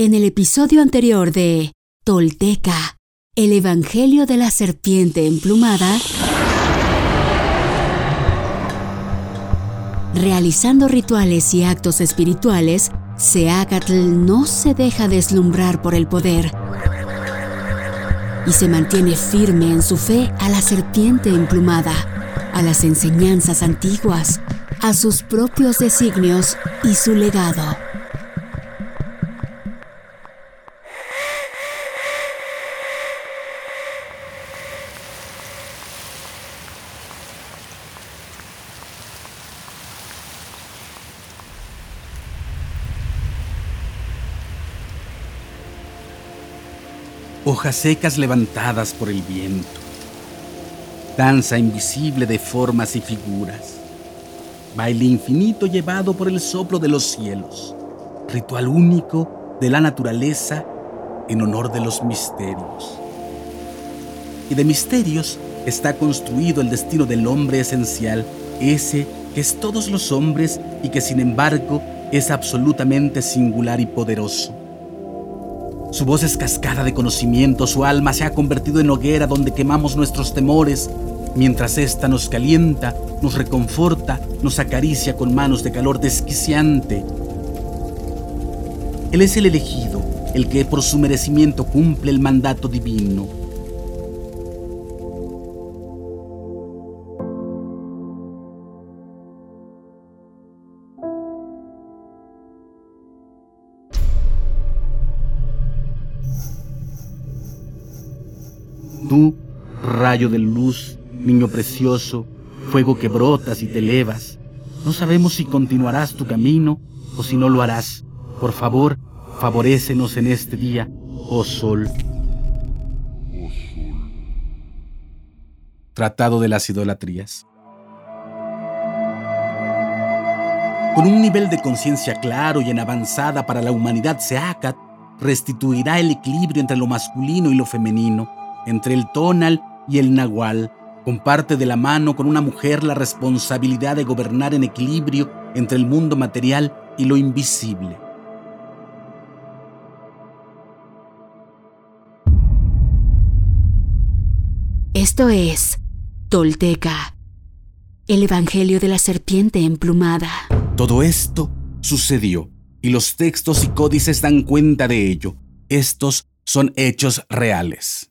En el episodio anterior de Tolteca, el Evangelio de la Serpiente Emplumada, realizando rituales y actos espirituales, Seacatl no se deja deslumbrar por el poder y se mantiene firme en su fe a la serpiente emplumada, a las enseñanzas antiguas, a sus propios designios y su legado. Hojas secas levantadas por el viento, danza invisible de formas y figuras, baile infinito llevado por el soplo de los cielos, ritual único de la naturaleza en honor de los misterios. Y de misterios está construido el destino del hombre esencial, ese que es todos los hombres y que sin embargo es absolutamente singular y poderoso su voz es cascada de conocimiento, su alma se ha convertido en hoguera donde quemamos nuestros temores, mientras ésta nos calienta, nos reconforta, nos acaricia con manos de calor desquiciante. Él es el elegido, el que por su merecimiento cumple el mandato divino. Rayo de luz, niño precioso, fuego que brotas y te elevas, no sabemos si continuarás tu camino o si no lo harás. Por favor, favorécenos en este día, oh sol. Tratado de las idolatrías. Con un nivel de conciencia claro y en avanzada para la humanidad, Seacat restituirá el equilibrio entre lo masculino y lo femenino entre el tonal y el nahual, comparte de la mano con una mujer la responsabilidad de gobernar en equilibrio entre el mundo material y lo invisible. Esto es Tolteca, el Evangelio de la Serpiente Emplumada. Todo esto sucedió y los textos y códices dan cuenta de ello. Estos son hechos reales.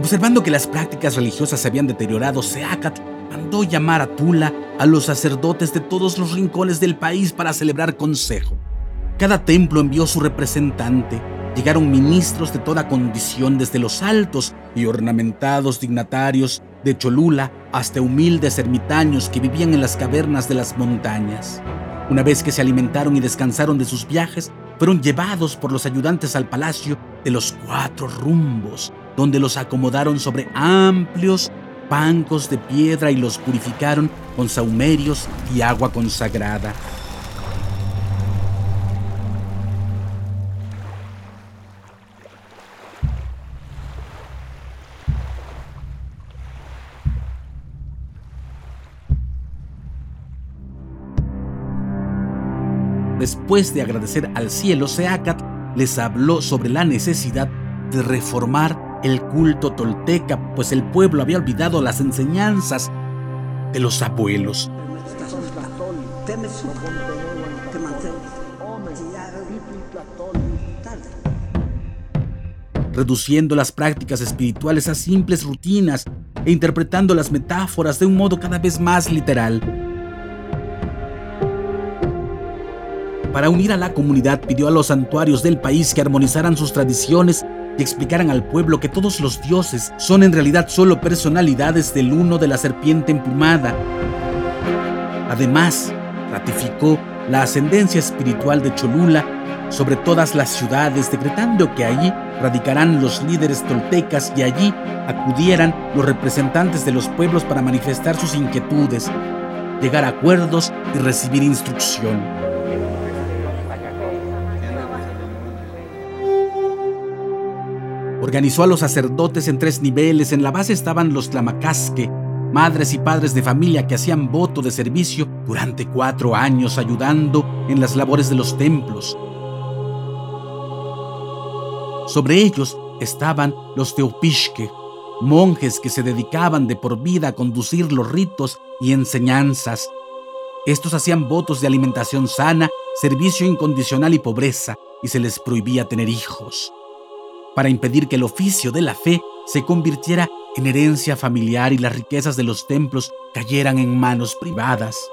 Observando que las prácticas religiosas se habían deteriorado, Seacat mandó llamar a Tula a los sacerdotes de todos los rincones del país para celebrar consejo. Cada templo envió su representante. Llegaron ministros de toda condición, desde los altos y ornamentados dignatarios de Cholula hasta humildes ermitaños que vivían en las cavernas de las montañas. Una vez que se alimentaron y descansaron de sus viajes, fueron llevados por los ayudantes al palacio de los cuatro rumbos, donde los acomodaron sobre amplios bancos de piedra y los purificaron con saumerios y agua consagrada. después de agradecer al cielo, Seacat les habló sobre la necesidad de reformar el culto tolteca, pues el pueblo había olvidado las enseñanzas de los abuelos. reduciendo las prácticas espirituales a simples rutinas e interpretando las metáforas de un modo cada vez más literal. Para unir a la comunidad pidió a los santuarios del país que armonizaran sus tradiciones y explicaran al pueblo que todos los dioses son en realidad solo personalidades del uno de la serpiente emplumada. Además, ratificó la ascendencia espiritual de Cholula sobre todas las ciudades, decretando que allí radicarán los líderes toltecas y allí acudieran los representantes de los pueblos para manifestar sus inquietudes, llegar a acuerdos y recibir instrucción. Organizó a los sacerdotes en tres niveles. En la base estaban los tlamacasque, madres y padres de familia que hacían voto de servicio durante cuatro años ayudando en las labores de los templos. Sobre ellos estaban los teopishke, monjes que se dedicaban de por vida a conducir los ritos y enseñanzas. Estos hacían votos de alimentación sana, servicio incondicional y pobreza, y se les prohibía tener hijos. Para impedir que el oficio de la fe se convirtiera en herencia familiar y las riquezas de los templos cayeran en manos privadas.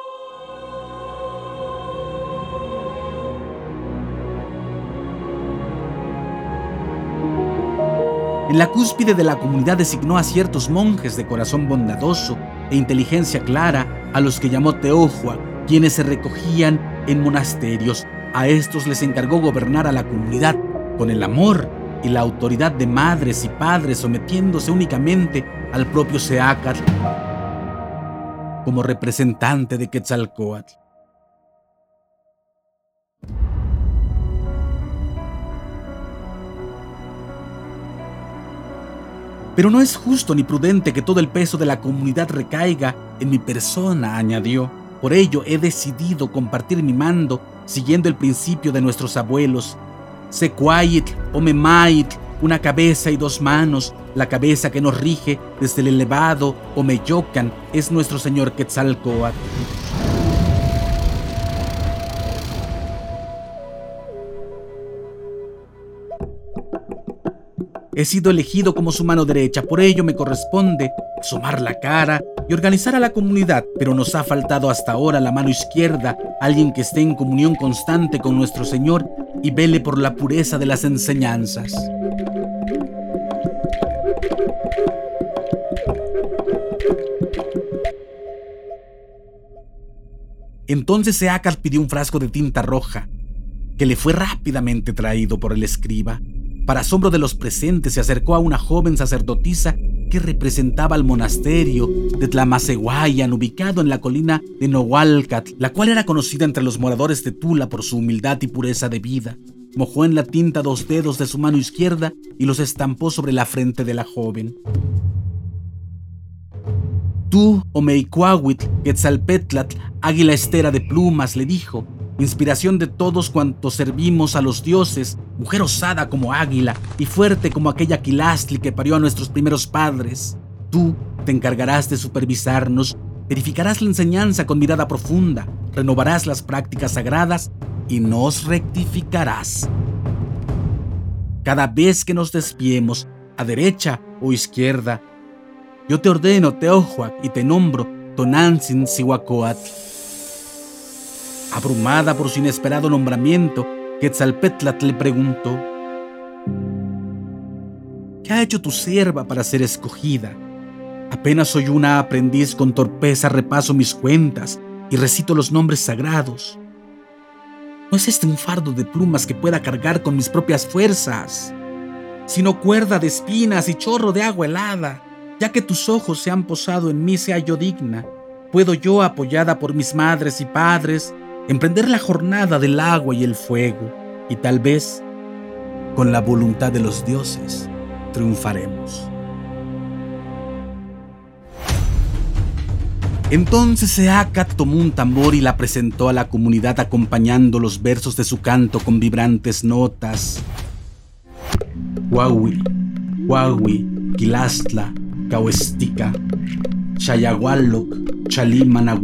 En la cúspide de la comunidad designó a ciertos monjes de corazón bondadoso e inteligencia clara, a los que llamó Teohua, quienes se recogían en monasterios. A estos les encargó gobernar a la comunidad con el amor y la autoridad de madres y padres, sometiéndose únicamente al propio Seacat como representante de Quetzalcoatl. Pero no es justo ni prudente que todo el peso de la comunidad recaiga en mi persona, añadió. Por ello he decidido compartir mi mando siguiendo el principio de nuestros abuelos. Sequait o Memait, una cabeza y dos manos, la cabeza que nos rige desde el elevado o Meyocan es nuestro señor Quetzalcoatl. He sido elegido como su mano derecha, por ello me corresponde asomar la cara y organizar a la comunidad, pero nos ha faltado hasta ahora la mano izquierda, alguien que esté en comunión constante con nuestro Señor y vele por la pureza de las enseñanzas. Entonces Seacat pidió un frasco de tinta roja, que le fue rápidamente traído por el escriba. Para asombro de los presentes, se acercó a una joven sacerdotisa que representaba el monasterio de Tlamacehuayan, ubicado en la colina de Nohualcat, la cual era conocida entre los moradores de Tula por su humildad y pureza de vida. Mojó en la tinta dos dedos de su mano izquierda y los estampó sobre la frente de la joven. Tú, Omeicuahuitl, Quetzalpetlatl, águila estera de plumas, le dijo, inspiración de todos cuantos servimos a los dioses, mujer osada como águila y fuerte como aquella quilastli que parió a nuestros primeros padres. Tú te encargarás de supervisarnos, verificarás la enseñanza con mirada profunda, renovarás las prácticas sagradas y nos rectificarás. Cada vez que nos despiemos, a derecha o izquierda, yo te ordeno Teohuac y te nombro Tonantzin Sihuacoatl. Abrumada por su inesperado nombramiento, Quetzalpetlatl le preguntó, ¿Qué ha hecho tu sierva para ser escogida? Apenas soy una aprendiz con torpeza repaso mis cuentas y recito los nombres sagrados. No es este un fardo de plumas que pueda cargar con mis propias fuerzas, sino cuerda de espinas y chorro de agua helada. Ya que tus ojos se han posado en mí, sea yo digna. Puedo yo, apoyada por mis madres y padres, emprender la jornada del agua y el fuego, y tal vez, con la voluntad de los dioses, triunfaremos. Entonces Seacat tomó un tambor y la presentó a la comunidad acompañando los versos de su canto con vibrantes notas. Huawi, Huawi, Quilastla, Cauestica, Chayahualoc, Chalima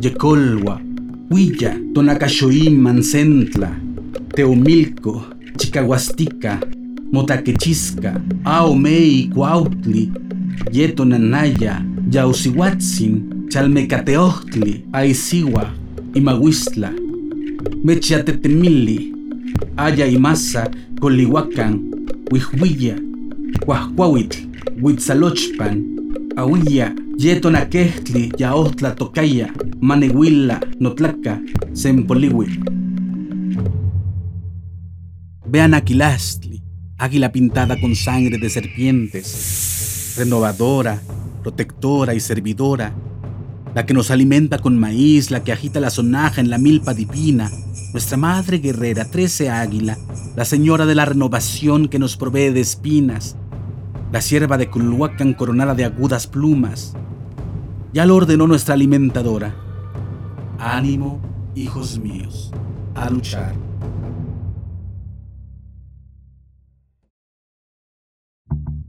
Yecolwa, Huilla, Tonacashoim, Mancentla, Teomilco, Chicahuastica, Motaquechisca, Aomei, Cuautli, Yetonanaya, Yausihuatzin, Chalmecateochtli, Aisiwa, Imahuistla, Mechiatetemili, Aya Imasa, Colihuacan, Huihuilla, Huahuahuitl, Huitzalochpan, Ahuilla, Yetonaquehtli, Yaotla Tocaya, Manehuila, Notlaca, Sempolihui. Vean Aquilastli, águila pintada con sangre de serpientes, renovadora, protectora y servidora, la que nos alimenta con maíz, la que agita la sonaja en la milpa divina, nuestra madre guerrera, trece águila, la señora de la renovación que nos provee de espinas, la sierva de Culhuacan coronada de agudas plumas. Ya lo ordenó nuestra alimentadora. Ánimo, hijos míos, a luchar.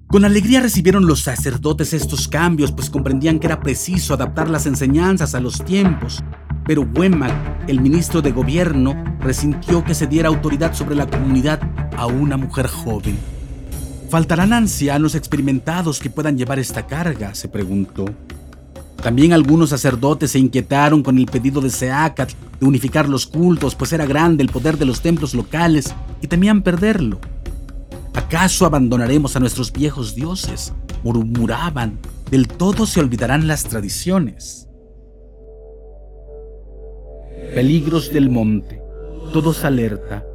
Con alegría recibieron los sacerdotes estos cambios, pues comprendían que era preciso adaptar las enseñanzas a los tiempos. Pero Wemmack, el ministro de gobierno, resintió que se diera autoridad sobre la comunidad a una mujer joven. ¿Faltarán ancianos experimentados que puedan llevar esta carga? se preguntó. También algunos sacerdotes se inquietaron con el pedido de Seacat de unificar los cultos, pues era grande el poder de los templos locales y temían perderlo. ¿Acaso abandonaremos a nuestros viejos dioses? Murmuraban, del todo se olvidarán las tradiciones. Peligros del monte, todos alerta,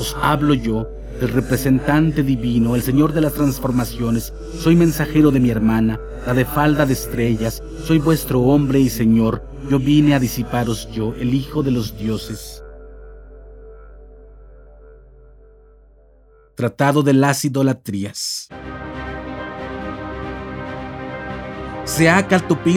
os hablo yo, el representante divino, el Señor de las transformaciones, soy mensajero de mi hermana, la de falda de estrellas, soy vuestro hombre y Señor, yo vine a disiparos yo, el Hijo de los dioses. Tratado de las idolatrías.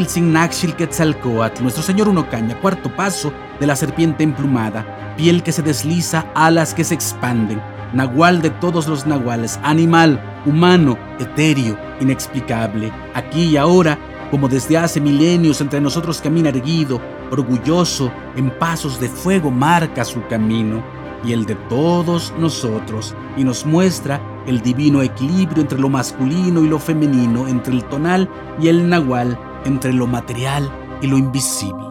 sin Naxil Quetzalcoatl, nuestro señor Unocaña, cuarto paso de la serpiente emplumada, piel que se desliza, alas que se expanden, nahual de todos los nahuales, animal, humano, etéreo, inexplicable, aquí y ahora, como desde hace milenios entre nosotros camina erguido, orgulloso, en pasos de fuego marca su camino y el de todos nosotros, y nos muestra el divino equilibrio entre lo masculino y lo femenino, entre el tonal y el nahual, entre lo material y lo invisible.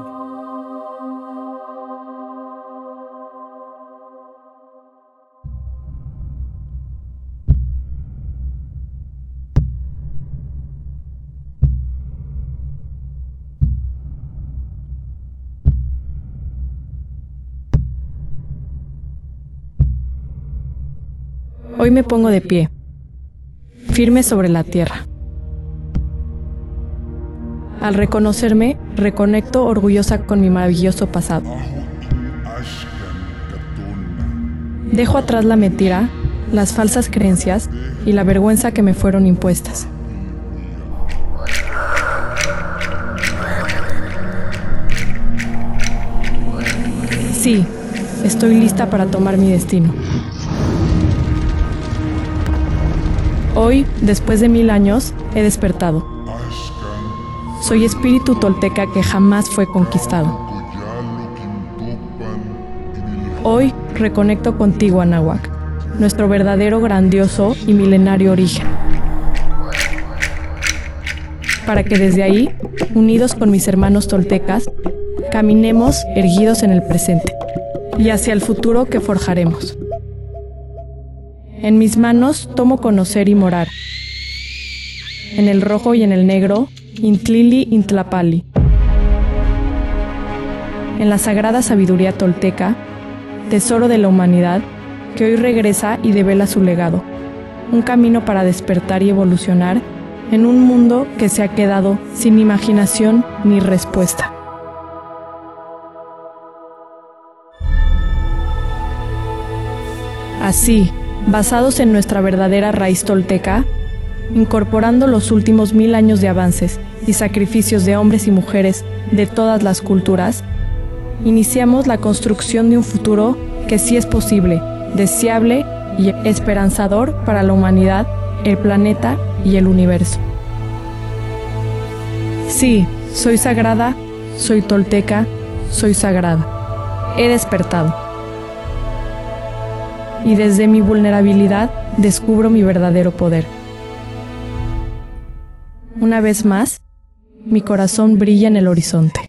Hoy me pongo de pie, firme sobre la tierra. Al reconocerme, reconecto orgullosa con mi maravilloso pasado. Dejo atrás la mentira, las falsas creencias y la vergüenza que me fueron impuestas. Sí, estoy lista para tomar mi destino. Hoy, después de mil años, he despertado. Soy espíritu tolteca que jamás fue conquistado. Hoy reconecto contigo, Anahuac, nuestro verdadero, grandioso y milenario origen. Para que desde ahí, unidos con mis hermanos toltecas, caminemos erguidos en el presente y hacia el futuro que forjaremos. En mis manos tomo conocer y morar. En el rojo y en el negro, Intlili Intlapali. En la sagrada sabiduría tolteca, tesoro de la humanidad, que hoy regresa y devela su legado. Un camino para despertar y evolucionar en un mundo que se ha quedado sin imaginación ni respuesta. Así, basados en nuestra verdadera raíz tolteca, incorporando los últimos mil años de avances y sacrificios de hombres y mujeres de todas las culturas, iniciamos la construcción de un futuro que sí es posible, deseable y esperanzador para la humanidad, el planeta y el universo. Sí, soy sagrada, soy tolteca, soy sagrada. He despertado. Y desde mi vulnerabilidad descubro mi verdadero poder. Una vez más, mi corazón brilla en el horizonte.